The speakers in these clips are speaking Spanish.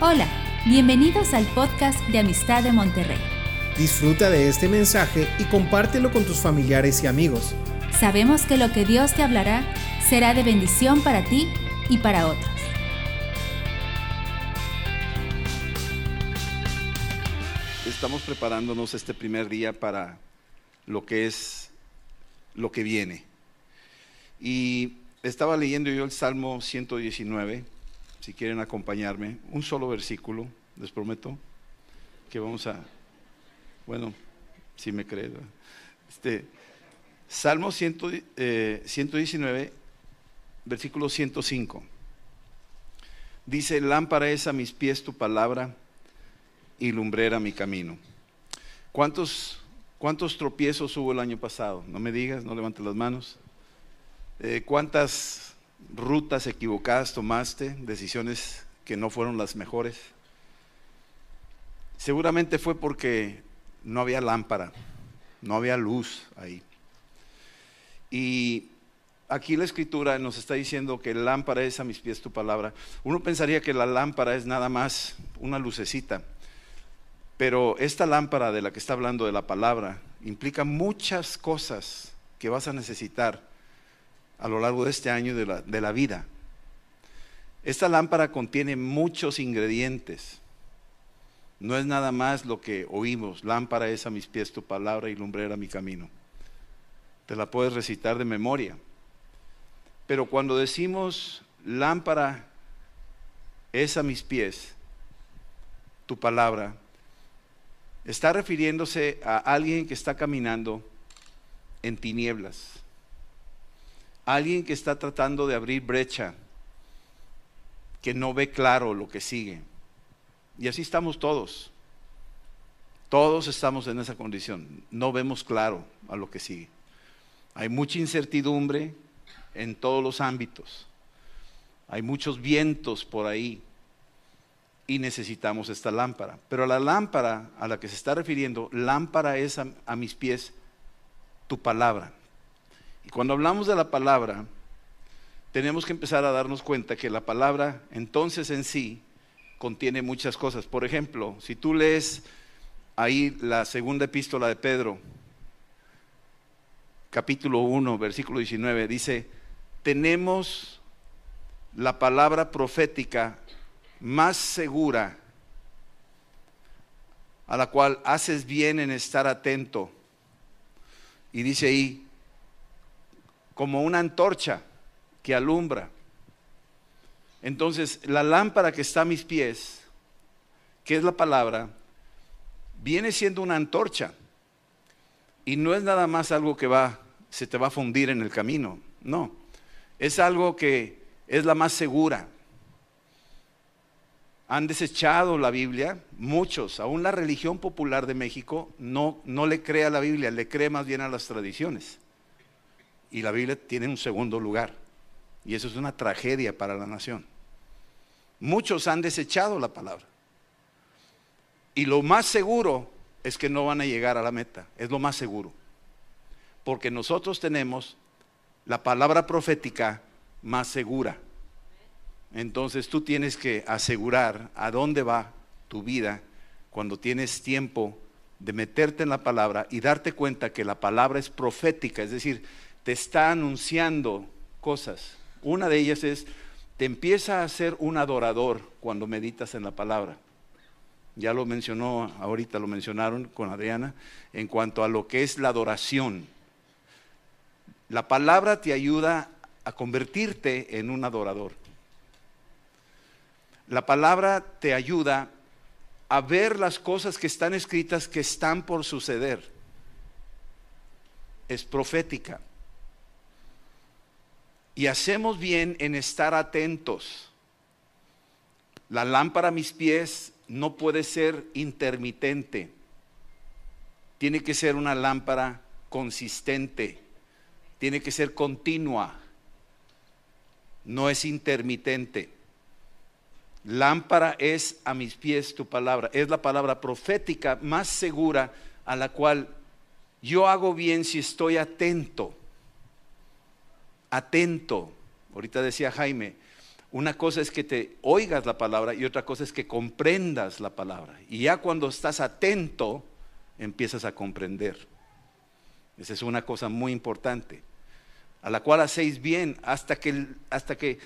Hola, bienvenidos al podcast de Amistad de Monterrey. Disfruta de este mensaje y compártelo con tus familiares y amigos. Sabemos que lo que Dios te hablará será de bendición para ti y para otros. Estamos preparándonos este primer día para lo que es lo que viene. Y estaba leyendo yo el Salmo 119 si quieren acompañarme, un solo versículo, les prometo, que vamos a, bueno, si me creen, este, Salmo 119, eh, versículo 105. Dice, lámpara es a mis pies tu palabra y lumbrera mi camino. ¿Cuántos, cuántos tropiezos hubo el año pasado? No me digas, no levantes las manos. Eh, ¿Cuántas rutas equivocadas tomaste, decisiones que no fueron las mejores. Seguramente fue porque no había lámpara, no había luz ahí. Y aquí la escritura nos está diciendo que lámpara es a mis pies tu palabra. Uno pensaría que la lámpara es nada más una lucecita, pero esta lámpara de la que está hablando de la palabra implica muchas cosas que vas a necesitar a lo largo de este año de la, de la vida. Esta lámpara contiene muchos ingredientes. No es nada más lo que oímos. Lámpara es a mis pies tu palabra y lumbrera mi camino. Te la puedes recitar de memoria. Pero cuando decimos lámpara es a mis pies tu palabra, está refiriéndose a alguien que está caminando en tinieblas Alguien que está tratando de abrir brecha, que no ve claro lo que sigue. Y así estamos todos. Todos estamos en esa condición. No vemos claro a lo que sigue. Hay mucha incertidumbre en todos los ámbitos. Hay muchos vientos por ahí y necesitamos esta lámpara. Pero la lámpara a la que se está refiriendo, lámpara es a, a mis pies tu palabra. Y cuando hablamos de la palabra, tenemos que empezar a darnos cuenta que la palabra entonces en sí contiene muchas cosas. Por ejemplo, si tú lees ahí la segunda epístola de Pedro, capítulo 1, versículo 19, dice, tenemos la palabra profética más segura a la cual haces bien en estar atento. Y dice ahí, como una antorcha que alumbra. Entonces, la lámpara que está a mis pies, que es la palabra, viene siendo una antorcha. Y no es nada más algo que va, se te va a fundir en el camino. No, es algo que es la más segura. Han desechado la Biblia, muchos, aún la religión popular de México no, no le cree a la Biblia, le cree más bien a las tradiciones y la Biblia tiene un segundo lugar. Y eso es una tragedia para la nación. Muchos han desechado la palabra. Y lo más seguro es que no van a llegar a la meta. Es lo más seguro. Porque nosotros tenemos la palabra profética más segura. Entonces tú tienes que asegurar a dónde va tu vida cuando tienes tiempo de meterte en la palabra y darte cuenta que la palabra es profética, es decir, te está anunciando cosas. Una de ellas es, te empieza a ser un adorador cuando meditas en la palabra. Ya lo mencionó, ahorita lo mencionaron con Adriana, en cuanto a lo que es la adoración. La palabra te ayuda a convertirte en un adorador. La palabra te ayuda a ver las cosas que están escritas que están por suceder. Es profética. Y hacemos bien en estar atentos. La lámpara a mis pies no puede ser intermitente. Tiene que ser una lámpara consistente. Tiene que ser continua. No es intermitente. Lámpara es a mis pies tu palabra. Es la palabra profética más segura a la cual yo hago bien si estoy atento atento. Ahorita decía Jaime, Una cosa es que te oigas la palabra y otra cosa es que comprendas la palabra. Y ya cuando estás atento, empiezas a comprender. Esa es una cosa muy importante, a la cual hacéis bien hasta que, hasta que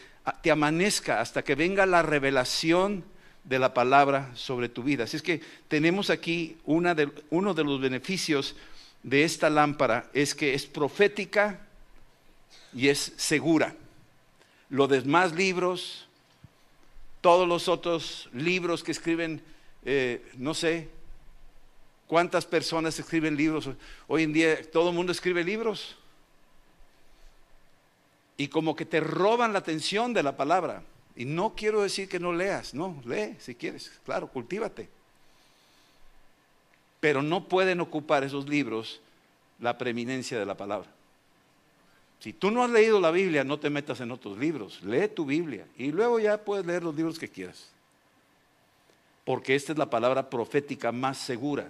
te amanezca, hasta que venga la revelación de la palabra sobre tu vida. Así es que tenemos aquí una de, uno de los beneficios de esta lámpara, es que es profética y es segura. Los demás libros, todos los otros libros que escriben, eh, no sé, ¿cuántas personas escriben libros? Hoy en día todo el mundo escribe libros. Y como que te roban la atención de la palabra. Y no quiero decir que no leas, no, lee si quieres, claro, cultívate. Pero no pueden ocupar esos libros la preeminencia de la palabra. Si tú no has leído la Biblia, no te metas en otros libros. Lee tu Biblia y luego ya puedes leer los libros que quieras. Porque esta es la palabra profética más segura,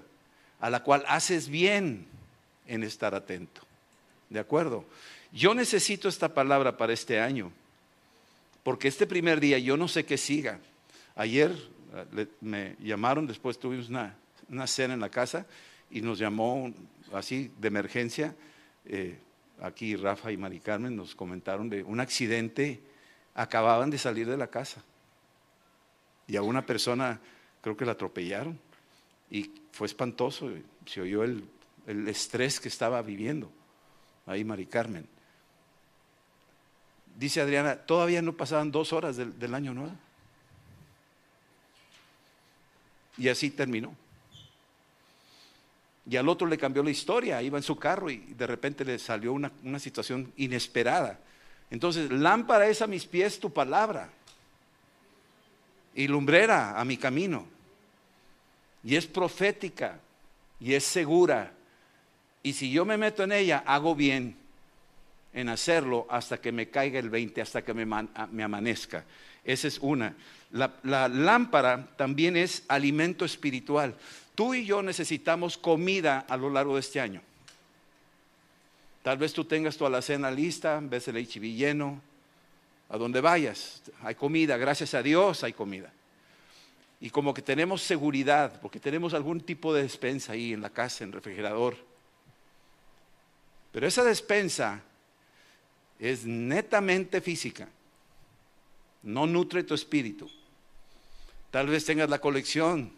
a la cual haces bien en estar atento. ¿De acuerdo? Yo necesito esta palabra para este año, porque este primer día yo no sé qué siga. Ayer eh, me llamaron, después tuvimos una, una cena en la casa y nos llamó así de emergencia. Eh, aquí Rafa y Mari Carmen nos comentaron de un accidente, acababan de salir de la casa y a una persona creo que la atropellaron y fue espantoso, se oyó el, estrés que estaba viviendo ahí Mari Carmen. Dice Adriana, todavía no pasaban dos horas del, del año nuevo. Y así terminó. Y al otro le cambió la historia, iba en su carro y de repente le salió una, situación inesperada. Entonces, lámpara es a mis pies tu palabra y lumbrera a mi camino. Y es profética y es segura. Y si yo me meto en ella, hago bien en hacerlo hasta que me caiga el 20, hasta que me, amanezca. Esa es una. La, la lámpara también es alimento espiritual. Tú y yo necesitamos comida a lo largo de este año. Tal vez tú tengas tu alacena lista, ves el HIV lleno, a donde vayas, hay comida, gracias a Dios hay comida. Y como que tenemos seguridad, porque tenemos algún tipo de despensa ahí en la casa, en el refrigerador. Pero esa despensa es netamente física, no nutre tu espíritu. Tal vez tengas la colección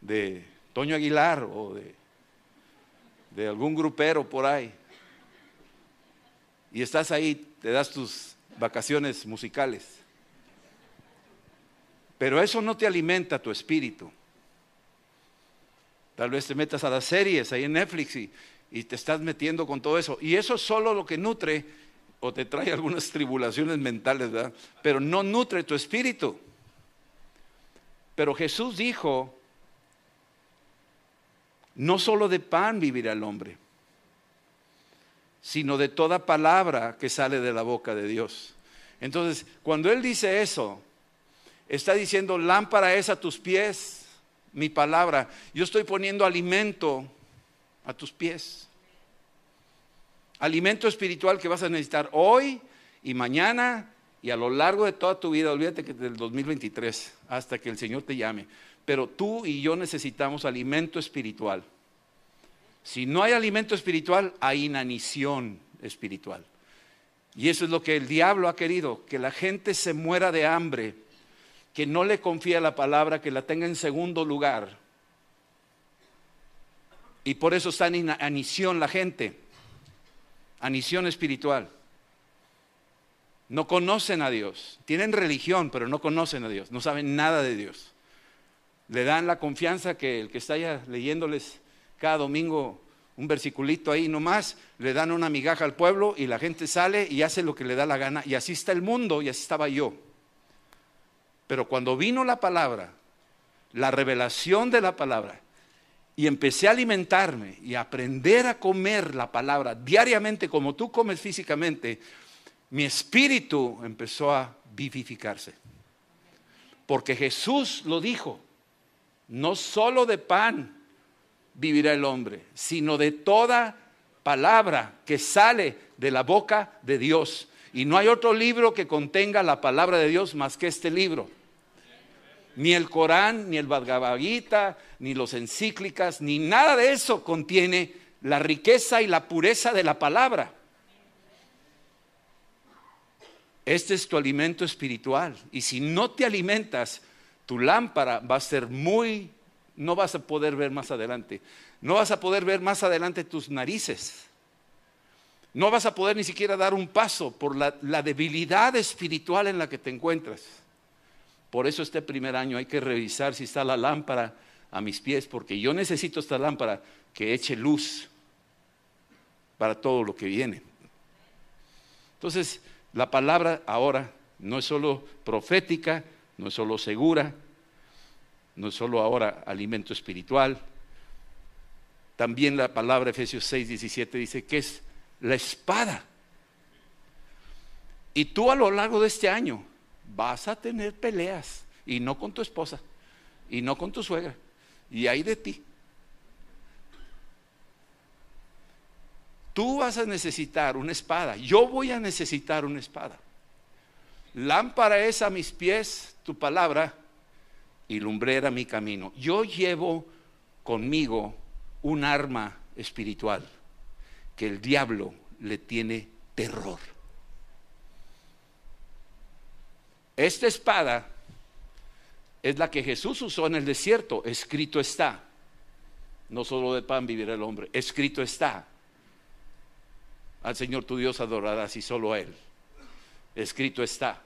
de Toño Aguilar o de, algún grupero por ahí. Y estás ahí, te das tus vacaciones musicales. Pero eso no te alimenta tu espíritu. Tal vez te metas a las series ahí en Netflix y, y, te estás metiendo con todo eso. Y eso es solo lo que nutre o te trae algunas tribulaciones mentales, ¿verdad? Pero no nutre tu espíritu. Pero Jesús dijo no solo de pan vivirá el hombre, sino de toda palabra que sale de la boca de Dios. Entonces, cuando Él dice eso, está diciendo, lámpara es a tus pies, mi palabra. Yo estoy poniendo alimento a tus pies. Alimento espiritual que vas a necesitar hoy y mañana y a lo largo de toda tu vida. Olvídate que del 2023, hasta que el Señor te llame. Pero tú y yo necesitamos alimento espiritual. Si no hay alimento espiritual, hay inanición espiritual. Y eso es lo que el diablo ha querido, que la gente se muera de hambre, que no le confía la palabra, que la tenga en segundo lugar. Y por eso está en anición la gente, anición espiritual. No conocen a Dios, tienen religión, pero no conocen a Dios, no saben nada de Dios le dan la confianza que el que está leyéndoles cada domingo un versiculito ahí nomás, le dan una migaja al pueblo y la gente sale y hace lo que le da la gana. Y así está el mundo y así estaba yo. Pero cuando vino la palabra, la revelación de la palabra, y empecé a alimentarme y a aprender a comer la palabra diariamente como tú comes físicamente, mi espíritu empezó a vivificarse. Porque Jesús lo dijo no solo de pan vivirá el hombre, sino de toda palabra que sale de la boca de Dios. Y no hay otro libro que contenga la palabra de Dios más que este libro. Ni el Corán, ni el Bhagavad Gita, ni los encíclicas, ni nada de eso contiene la riqueza y la pureza de la palabra. Este es tu alimento espiritual. Y si no te alimentas, tu lámpara va a ser muy, no vas a poder ver más adelante. No vas a poder ver más adelante tus narices. No vas a poder ni siquiera dar un paso por la, la debilidad espiritual en la que te encuentras. Por eso este primer año hay que revisar si está la lámpara a mis pies, porque yo necesito esta lámpara que eche luz para todo lo que viene. Entonces, la palabra ahora no es solo profética, no es solo segura, no es solo ahora alimento espiritual. También la palabra Efesios 6, 17 dice que es la espada. Y tú a lo largo de este año vas a tener peleas, y no con tu esposa, y no con tu suegra, y hay de ti. Tú vas a necesitar una espada, yo voy a necesitar una espada. Lámpara es a mis pies tu palabra y lumbrera mi camino. Yo llevo conmigo un arma espiritual que el diablo le tiene terror. Esta espada es la que Jesús usó en el desierto. Escrito está. No solo de pan vivirá el hombre. Escrito está. Al Señor tu Dios adorarás y solo a Él. Escrito está.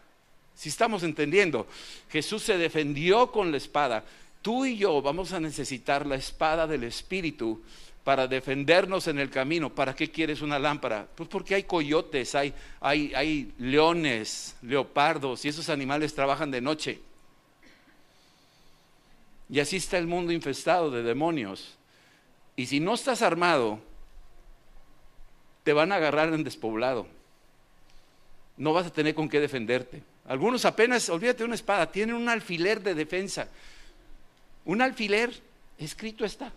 Si estamos entendiendo, Jesús se defendió con la espada. Tú y yo vamos a necesitar la espada del Espíritu para defendernos en el camino. ¿Para qué quieres una lámpara? Pues porque hay coyotes, hay, hay, hay leones, leopardos, y esos animales trabajan de noche. Y así está el mundo infestado de demonios. Y si no estás armado, te van a agarrar en despoblado. No vas a tener con qué defenderte. Algunos apenas, olvídate de una espada, tienen un alfiler de defensa. Un alfiler, escrito está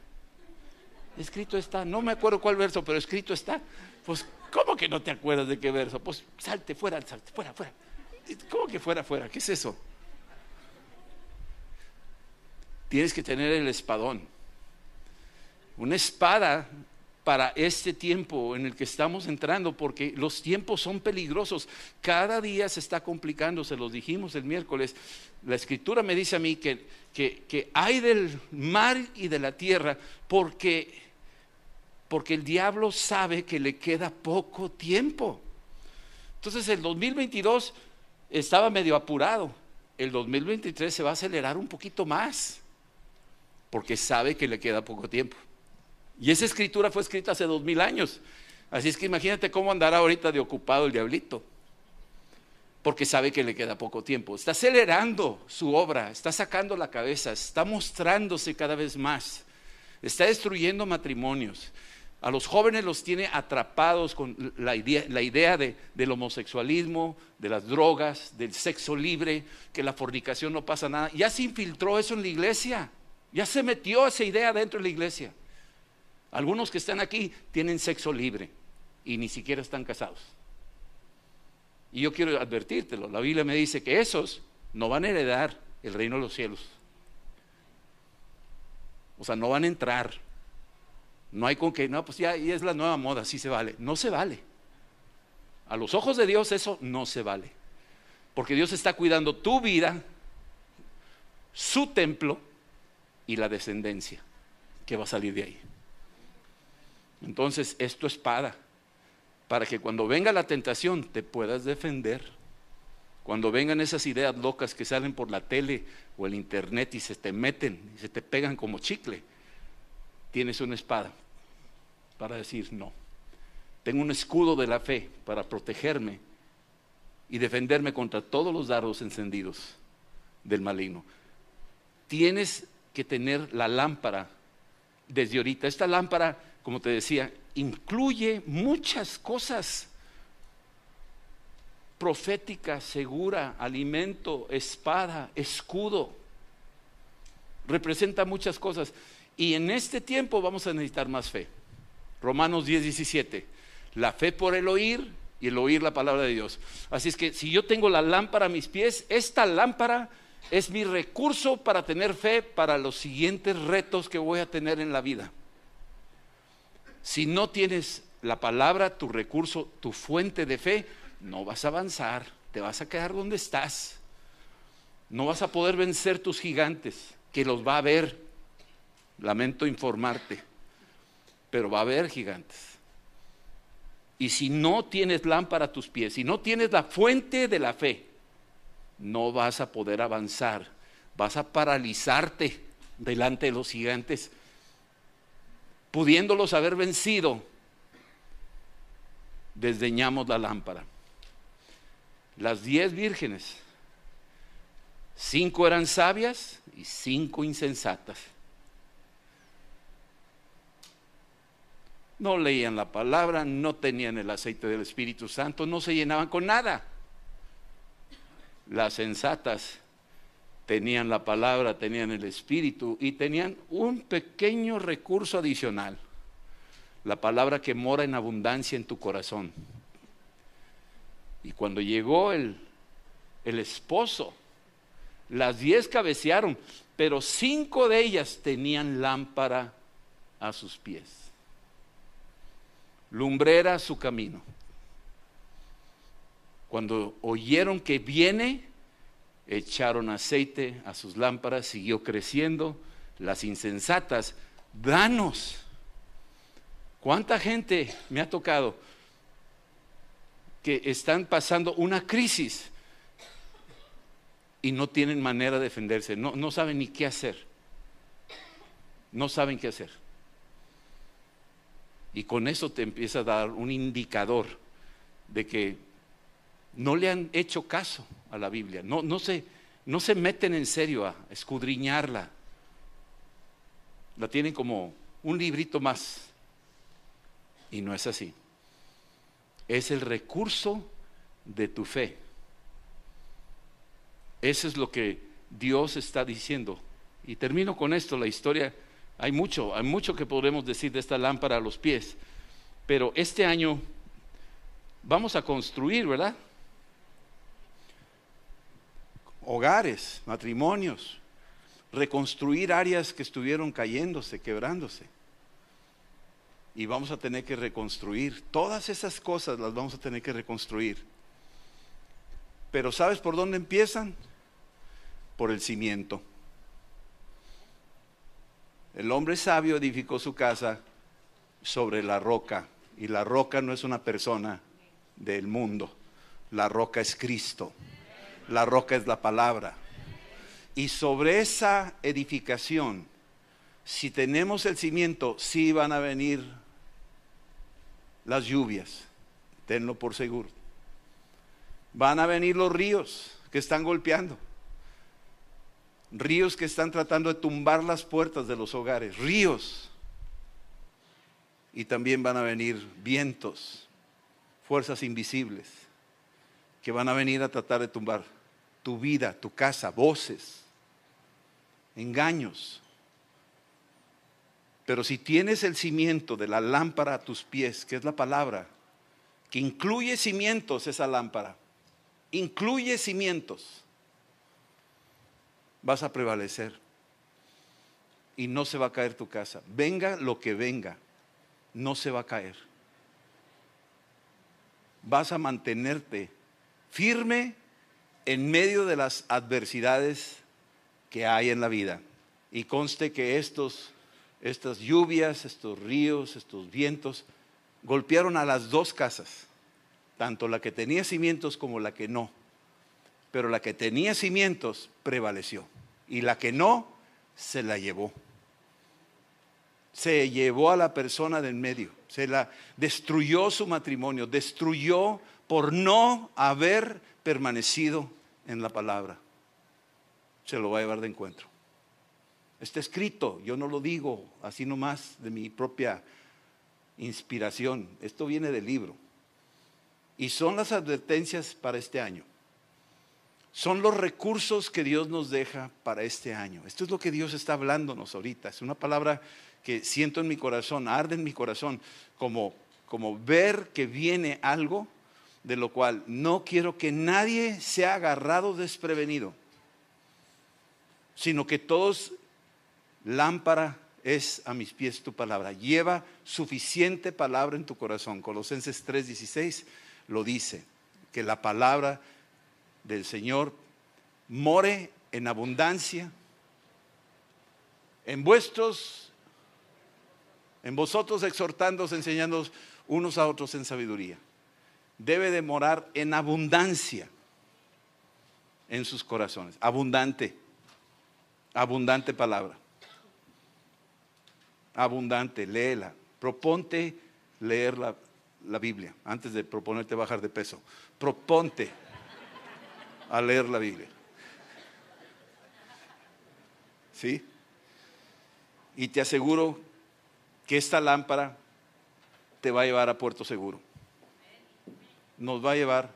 escrito está, no me acuerdo cuál verso, pero escrito está. Pues, ¿cómo que no te acuerdas de qué verso? Pues salte fuera, salte fuera, fuera. ¿Cómo que fuera, fuera? ¿Qué es eso? Tienes que tener el espadón. Una espada para este tiempo en el que estamos entrando, porque los tiempos son peligrosos. Cada día se está complicando, se los dijimos el miércoles. La escritura me dice a mí que, que, que hay del mar y de la tierra, porque porque el diablo sabe que le queda poco tiempo. Entonces el 2022 estaba medio apurado, el 2023 se va a acelerar un poquito más, porque sabe que le queda poco tiempo. Y esa escritura fue escrita hace dos mil años. Así es que imagínate cómo andará ahorita de ocupado el diablito. Porque sabe que le queda poco tiempo. Está acelerando su obra, está sacando la cabeza, está mostrándose cada vez más. Está destruyendo matrimonios, a los jóvenes los tiene atrapados con la idea, del homosexualismo, de las drogas, del sexo libre, que la fornicación no pasa nada. Ya se infiltró eso en la iglesia. Ya se metió esa idea dentro de la iglesia. Algunos que están aquí tienen sexo libre y ni siquiera están casados. Y yo quiero advertírtelo. La Biblia me dice que esos no van a heredar el reino de los cielos. O sea, no van a entrar no hay con que, no, pues ya es la nueva moda, sí se vale. No se vale. A los ojos de Dios eso no se vale. Porque Dios está cuidando tu vida, su templo y la descendencia que va a salir de ahí. Entonces, es tu espada para que cuando venga la tentación te puedas defender. Cuando vengan esas ideas locas que salen por la tele o el internet y se te meten y se te pegan como chicle, tienes una espada para decir no. Tengo un escudo de la fe para protegerme y defenderme contra todos los dardos encendidos del maligno. Tienes que tener la lámpara desde ahorita. Esta lámpara, como te decía, incluye muchas cosas. Profética, segura, alimento, espada, escudo. Representa muchas cosas. Y en este tiempo vamos a necesitar más fe. Romanos 10, 17. La fe por el oír y el oír la palabra de Dios. Así es que si yo tengo la lámpara a mis pies, esta lámpara es mi recurso para tener fe para los siguientes retos que voy a tener en la vida. Si no tienes la palabra, tu recurso, tu fuente de fe, no vas a avanzar, te vas a quedar donde estás. No vas a poder vencer tus gigantes, que los va a haber. Lamento informarte, pero va a haber gigantes. Y si no tienes lámpara a tus pies, si no tienes la fuente de la fe, no vas a poder avanzar, vas a paralizarte delante de los gigantes, pudiéndolos haber vencido, desdeñamos la lámpara. Las diez vírgenes, cinco eran sabias y cinco insensatas. No leían la palabra, no tenían el aceite del Espíritu Santo, no se llenaban con nada. Las sensatas tenían la palabra, tenían el Espíritu y tenían un pequeño recurso adicional. La palabra que mora en abundancia en tu corazón. Y cuando llegó el, el esposo, las diez cabecearon, pero cinco de ellas tenían lámpara a sus pies lumbrera su camino. Cuando oyeron que viene, echaron aceite a sus lámparas, siguió creciendo. Las insensatas, danos. ¿Cuánta gente me ha tocado que están pasando una crisis y no tienen manera de defenderse? No, no saben ni qué hacer. No saben qué hacer. Y con eso te empieza a dar un indicador de que no le han hecho caso a la Biblia, no, no, se, no se meten en serio a escudriñarla. La tienen como un librito más. Y no es así. Es el recurso de tu fe. Eso es lo que Dios está diciendo. Y termino con esto, la historia hay mucho, hay mucho que podemos decir de esta lámpara a los pies, pero este año vamos a construir, ¿verdad? Hogares, matrimonios, reconstruir áreas que estuvieron cayéndose, quebrándose. Y vamos a tener que reconstruir. Todas esas cosas las vamos a tener que reconstruir. Pero ¿sabes por dónde empiezan? Por el cimiento. El hombre sabio edificó su casa sobre la roca y la roca no es una persona del mundo, la roca es Cristo, la roca es la palabra. Y sobre esa edificación, si tenemos el cimiento, sí van a venir las lluvias, tenlo por seguro. Van a venir los ríos que están golpeando ríos que están tratando de tumbar las puertas de los hogares, ríos. Y también van a venir vientos, fuerzas invisibles, que van a venir a tratar de tumbar tu vida, tu casa, voces, engaños. Pero si tienes el cimiento de la lámpara a tus pies, que es la palabra, que incluye cimientos esa lámpara, incluye cimientos vas a prevalecer. Y no se va a caer tu casa. Venga lo que venga, no se va a caer. Vas a mantenerte firme en medio de las adversidades que hay en la vida. Y conste que estos, estas lluvias, estos ríos, estos vientos, golpearon a las dos casas, tanto la que tenía cimientos como la que no. Pero la que tenía cimientos prevaleció y la que no, se la llevó. Se llevó a la persona del medio, se la destruyó su matrimonio, destruyó por no haber permanecido en la palabra. Se lo va a llevar de encuentro. Está escrito, yo no lo digo así nomás de mi propia inspiración, esto viene del libro. Y son las advertencias para este año son los recursos que Dios nos deja para este año. Esto es lo que Dios está hablándonos ahorita. Es una palabra que siento en mi corazón, arde en mi corazón, como, como ver que viene algo de lo cual no quiero que nadie sea agarrado desprevenido, sino que todos lámpara es a mis pies tu palabra. Lleva suficiente palabra en tu corazón. Colosenses 3:16 lo dice, que la palabra del Señor more en abundancia en vuestros, en vosotros exhortándoos, enseñándoos unos a otros en sabiduría. Debe de morar en abundancia en sus corazones. Abundante, abundante palabra. Abundante, léela. Proponte leer la, la Biblia antes de proponerte bajar de peso. Proponte a leer la Biblia. ¿Sí? Y te aseguro que esta lámpara te va a llevar a puerto seguro. Nos va a llevar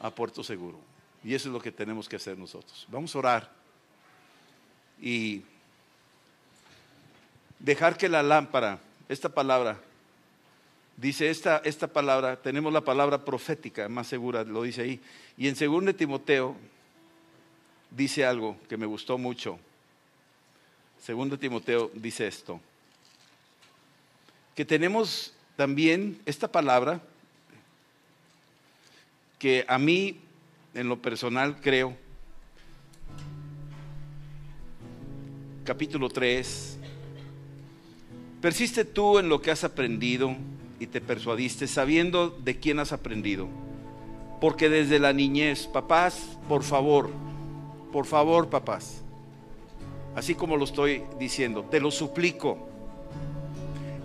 a puerto seguro. Y eso es lo que tenemos que hacer nosotros. Vamos a orar y dejar que la lámpara, esta palabra, dice esta, esta palabra, tenemos la palabra profética más segura, lo dice ahí. Y en 2 Timoteo dice algo que me gustó mucho. Segundo Timoteo dice esto, que tenemos también esta palabra que a mí en lo personal creo, capítulo 3, persiste tú en lo que has aprendido y te persuadiste sabiendo de quién has aprendido, porque desde la niñez, papás, por favor, por favor, papás, así como lo estoy diciendo, te lo suplico.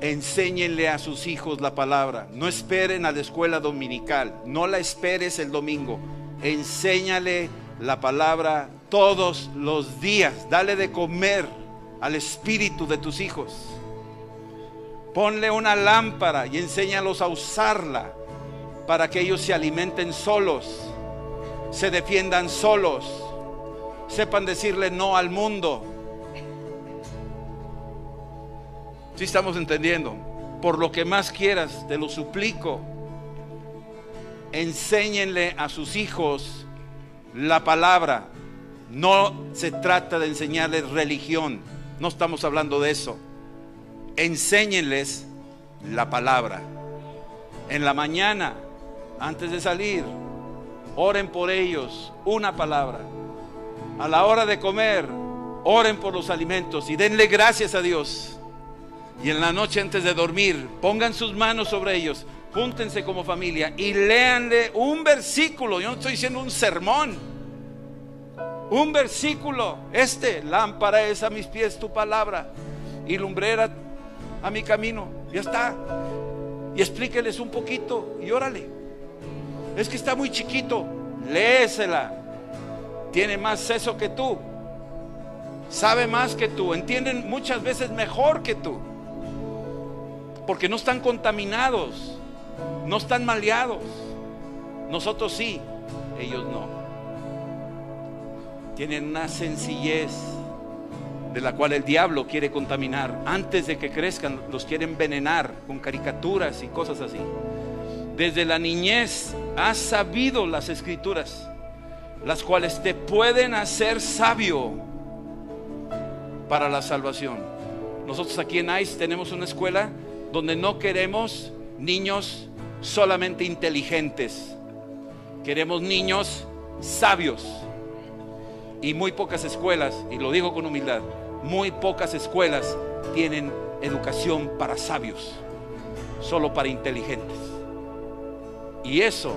Enséñenle a sus hijos la palabra. No esperen a la escuela dominical. No la esperes el domingo. Enséñale la palabra todos los días. Dale de comer al espíritu de tus hijos. Ponle una lámpara y enséñalos a usarla para que ellos se alimenten solos, se defiendan solos, sepan decirle no al mundo Si estamos entendiendo? Por lo que más quieras, te lo suplico. Enséñenle a sus hijos la palabra. No se trata de enseñarles religión. No estamos hablando de eso. Enséñenles la palabra. En la mañana, antes de salir, oren por ellos una palabra. A la hora de comer, oren por los alimentos y denle gracias a Dios. Y en la noche antes de dormir, pongan sus manos sobre ellos, júntense como familia y léanle un versículo. Yo no estoy diciendo un sermón. Un versículo. Este, lámpara es a mis pies tu palabra y lumbrera a mi camino. Ya está. Y explíqueles un poquito y órale. Es que está muy chiquito. Léesela. Tiene más seso que tú. Sabe más que tú. Entienden muchas veces mejor que tú porque no están contaminados, no están maleados. Nosotros sí, ellos no. Tienen una sencillez de la cual el diablo quiere contaminar. Antes de que crezcan, los quiere envenenar con caricaturas y cosas así. Desde la niñez has sabido las escrituras, las cuales te pueden hacer sabio para la salvación. Nosotros aquí en ICE tenemos una escuela donde no queremos niños solamente inteligentes, queremos niños sabios. Y muy pocas escuelas, y lo digo con humildad, muy pocas escuelas tienen educación para sabios, solo para inteligentes. Y eso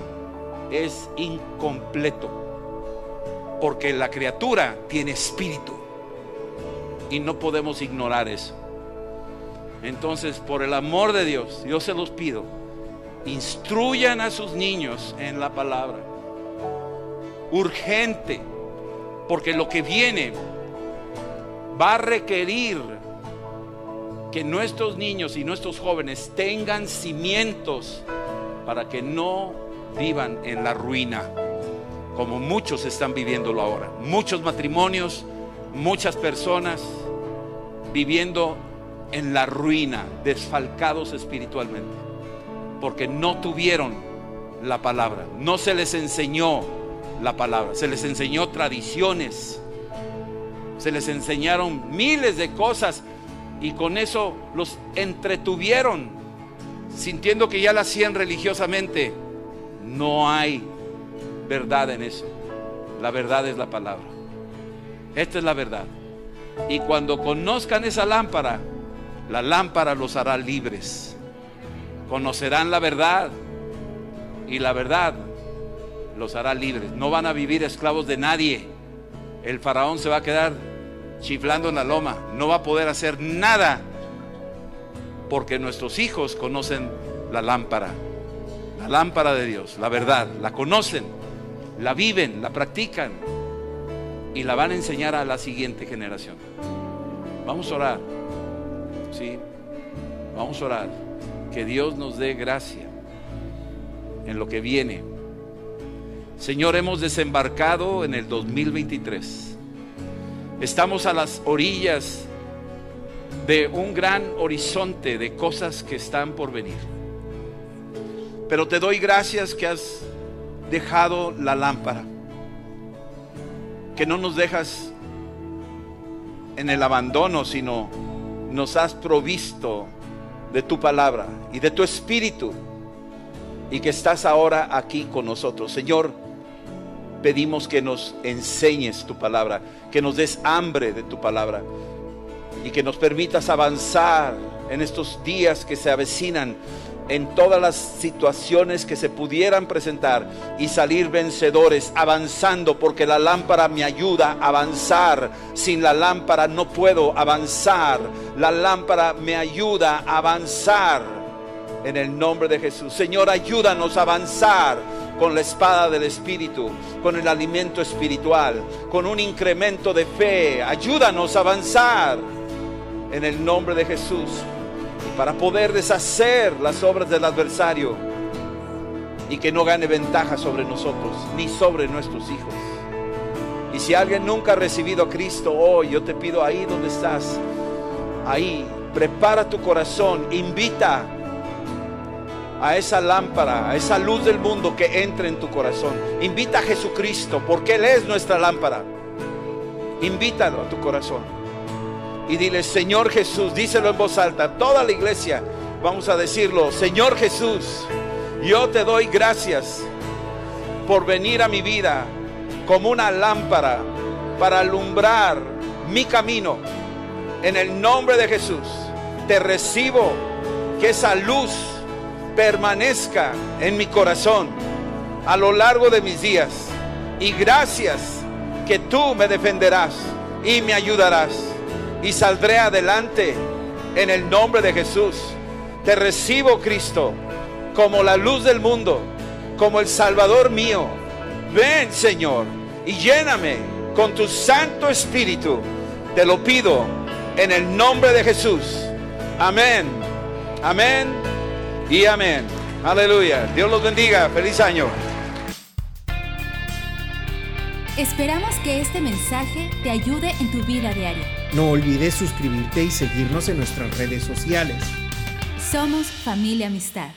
es incompleto, porque la criatura tiene espíritu y no podemos ignorar eso. Entonces, por el amor de Dios, yo se los pido, instruyan a sus niños en la palabra. Urgente, porque lo que viene va a requerir que nuestros niños y nuestros jóvenes tengan cimientos para que no vivan en la ruina, como muchos están viviéndolo ahora. Muchos matrimonios, muchas personas viviendo en la ruina, desfalcados espiritualmente, porque no tuvieron la palabra. No se les enseñó la palabra, se les enseñó tradiciones, se les enseñaron miles de cosas y con eso los entretuvieron, sintiendo que ya la hacían religiosamente. No hay verdad en eso. La verdad es la palabra. Esta es la verdad. Y cuando conozcan esa lámpara, la lámpara los hará libres. Conocerán la verdad y la verdad los hará libres. No van a vivir esclavos de nadie. El faraón se va a quedar chiflando en la loma. No va a poder hacer nada porque nuestros hijos conocen la lámpara. La lámpara de Dios, la verdad. La conocen, la viven, la practican y la van a enseñar a la siguiente generación. Vamos a orar. ¿Sí? Vamos a orar. Que Dios nos dé gracia en lo que viene. Señor, hemos desembarcado en el 2023. Estamos a las orillas de un gran horizonte de cosas que están por venir. Pero te doy gracias que has dejado la lámpara, que no nos dejas en el abandono, sino nos has provisto de tu palabra y de tu espíritu y que estás ahora aquí con nosotros. Señor, pedimos que nos enseñes tu palabra, que nos des hambre de tu palabra y que nos permitas avanzar en estos días que se avecinan en todas las situaciones que se pudieran presentar y salir vencedores, avanzando, porque la lámpara me ayuda a avanzar. Sin la lámpara no puedo avanzar. La lámpara me ayuda a avanzar. En el nombre de Jesús. Señor, ayúdanos a avanzar con la espada del Espíritu, con el alimento espiritual, con un incremento de fe. Ayúdanos a avanzar en el nombre de Jesús para poder deshacer las obras del adversario y que no gane ventaja sobre nosotros ni sobre nuestros hijos. Y si alguien nunca ha recibido a Cristo hoy, yo te pido ahí donde estás, ahí, prepara tu corazón, invita a esa lámpara, a esa luz del mundo que entre en tu corazón. Invita a Jesucristo, porque Él es nuestra lámpara. Invítalo a tu corazón y dile, Señor Jesús, díselo en voz alta, toda la iglesia, vamos a decirlo, Señor Jesús, yo te doy gracias por venir a mi vida como una lámpara para alumbrar mi camino. En el nombre de Jesús, te recibo que esa luz permanezca en mi corazón a lo largo de mis días. Y gracias que tú me defenderás y me ayudarás y saldré adelante en el nombre de Jesús. Te recibo, Cristo, como la luz del mundo, como el Salvador mío. Ven, Señor, y lléname con tu Santo Espíritu. Te lo pido en el nombre de Jesús. Amén. Amén y amén. Aleluya. Dios los bendiga. Feliz año. Esperamos que este mensaje te ayude en tu vida diaria. No olvides suscribirte y seguirnos en nuestras redes sociales. Somos familia amistad.